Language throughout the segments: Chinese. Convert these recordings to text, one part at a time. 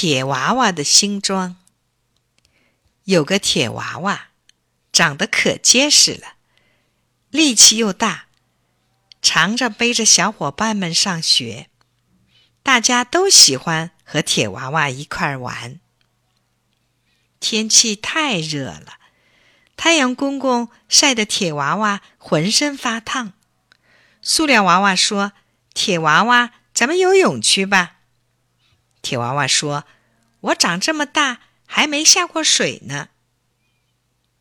铁娃娃的新装。有个铁娃娃，长得可结实了，力气又大，常着背着小伙伴们上学。大家都喜欢和铁娃娃一块玩。天气太热了，太阳公公晒得铁娃娃浑身发烫。塑料娃娃说：“铁娃娃，咱们游泳去吧。”铁娃娃说：“我长这么大还没下过水呢。”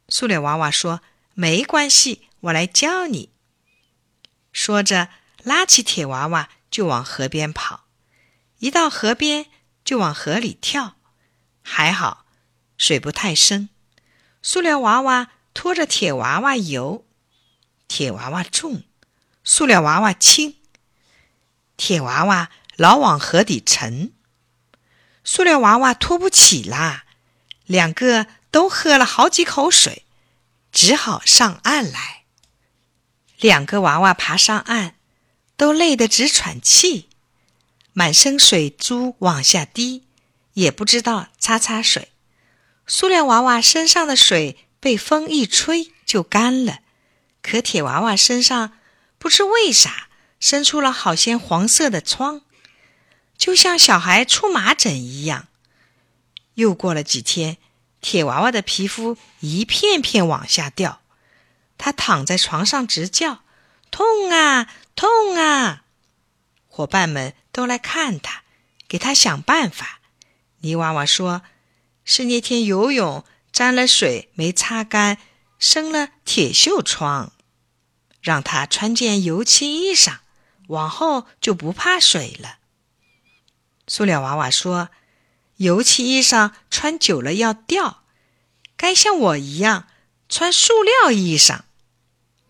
塑料娃娃说：“没关系，我来教你。”说着，拉起铁娃娃就往河边跑。一到河边，就往河里跳。还好，水不太深。塑料娃娃拖着铁娃娃游，铁娃娃重，塑料娃娃轻，铁娃娃老往河底沉。塑料娃娃拖不起啦，两个都喝了好几口水，只好上岸来。两个娃娃爬上岸，都累得直喘气，满身水珠往下滴，也不知道擦擦水。塑料娃娃身上的水被风一吹就干了，可铁娃娃身上不知为啥生出了好些黄色的疮。就像小孩出麻疹一样。又过了几天，铁娃娃的皮肤一片片往下掉，他躺在床上直叫：“痛啊，痛啊！”伙伴们都来看他，给他想办法。泥娃娃说：“是那天游泳沾了水没擦干，生了铁锈疮，让他穿件油漆衣裳，往后就不怕水了。”塑料娃娃说：“油漆衣裳穿久了要掉，该像我一样穿塑料衣裳。”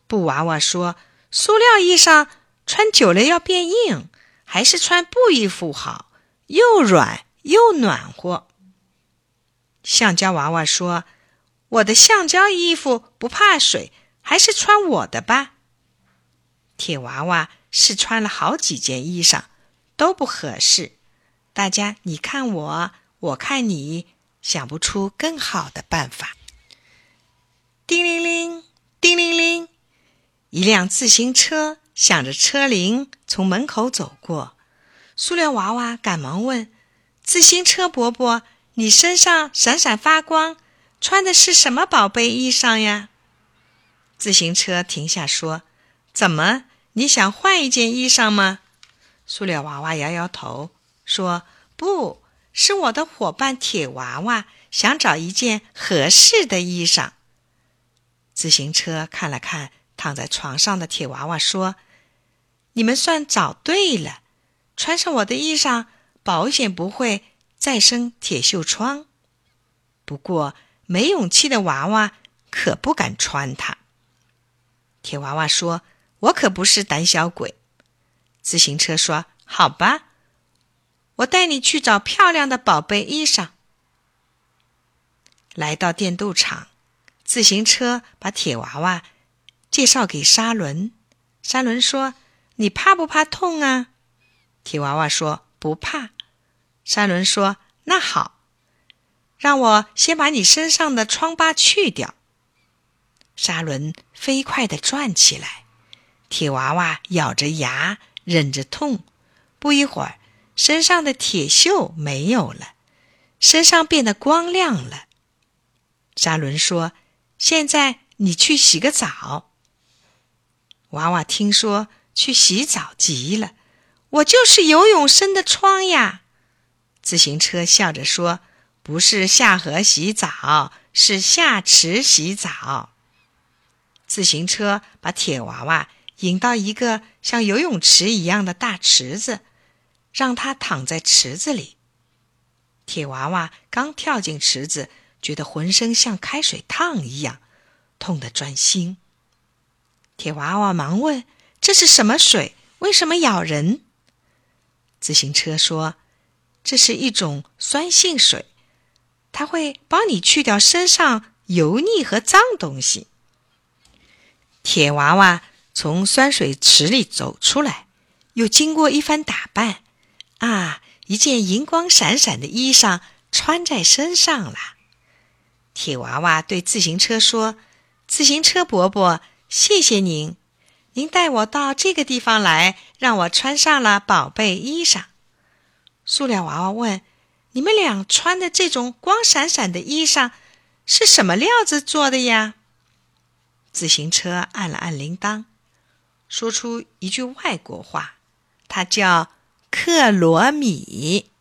布娃娃说：“塑料衣裳穿久了要变硬，还是穿布衣服好，又软又暖和。”橡胶娃娃说：“我的橡胶衣服不怕水，还是穿我的吧。”铁娃娃试穿了好几件衣裳，都不合适。大家，你看我，我看你，想不出更好的办法。叮铃铃，叮铃铃，一辆自行车响着车铃从门口走过。塑料娃娃赶忙问：“自行车伯伯，你身上闪闪发光，穿的是什么宝贝衣裳呀？”自行车停下说：“怎么，你想换一件衣裳吗？”塑料娃娃摇摇头。说不是我的伙伴铁娃娃想找一件合适的衣裳。自行车看了看躺在床上的铁娃娃，说：“你们算找对了，穿上我的衣裳，保险不会再生铁锈疮。不过没勇气的娃娃可不敢穿它。”铁娃娃说：“我可不是胆小鬼。”自行车说：“好吧。”我带你去找漂亮的宝贝衣裳。来到电镀厂，自行车把铁娃娃介绍给沙伦。沙伦说：“你怕不怕痛啊？”铁娃娃说：“不怕。”沙伦说：“那好，让我先把你身上的疮疤去掉。”沙伦飞快地转起来，铁娃娃咬着牙忍着痛，不一会儿。身上的铁锈没有了，身上变得光亮了。沙伦说：“现在你去洗个澡。”娃娃听说去洗澡急了：“我就是游泳生的疮呀！”自行车笑着说：“不是下河洗澡，是下池洗澡。”自行车把铁娃娃引到一个像游泳池一样的大池子。让他躺在池子里。铁娃娃刚跳进池子，觉得浑身像开水烫一样，痛得钻心。铁娃娃忙问：“这是什么水？为什么咬人？”自行车说：“这是一种酸性水，它会帮你去掉身上油腻和脏东西。”铁娃娃从酸水池里走出来，又经过一番打扮。啊，一件银光闪闪的衣裳穿在身上了。铁娃娃对自行车说：“自行车伯伯，谢谢您，您带我到这个地方来，让我穿上了宝贝衣裳。”塑料娃娃问：“你们俩穿的这种光闪闪的衣裳是什么料子做的呀？”自行车按了按铃铛，说出一句外国话，它叫克罗米。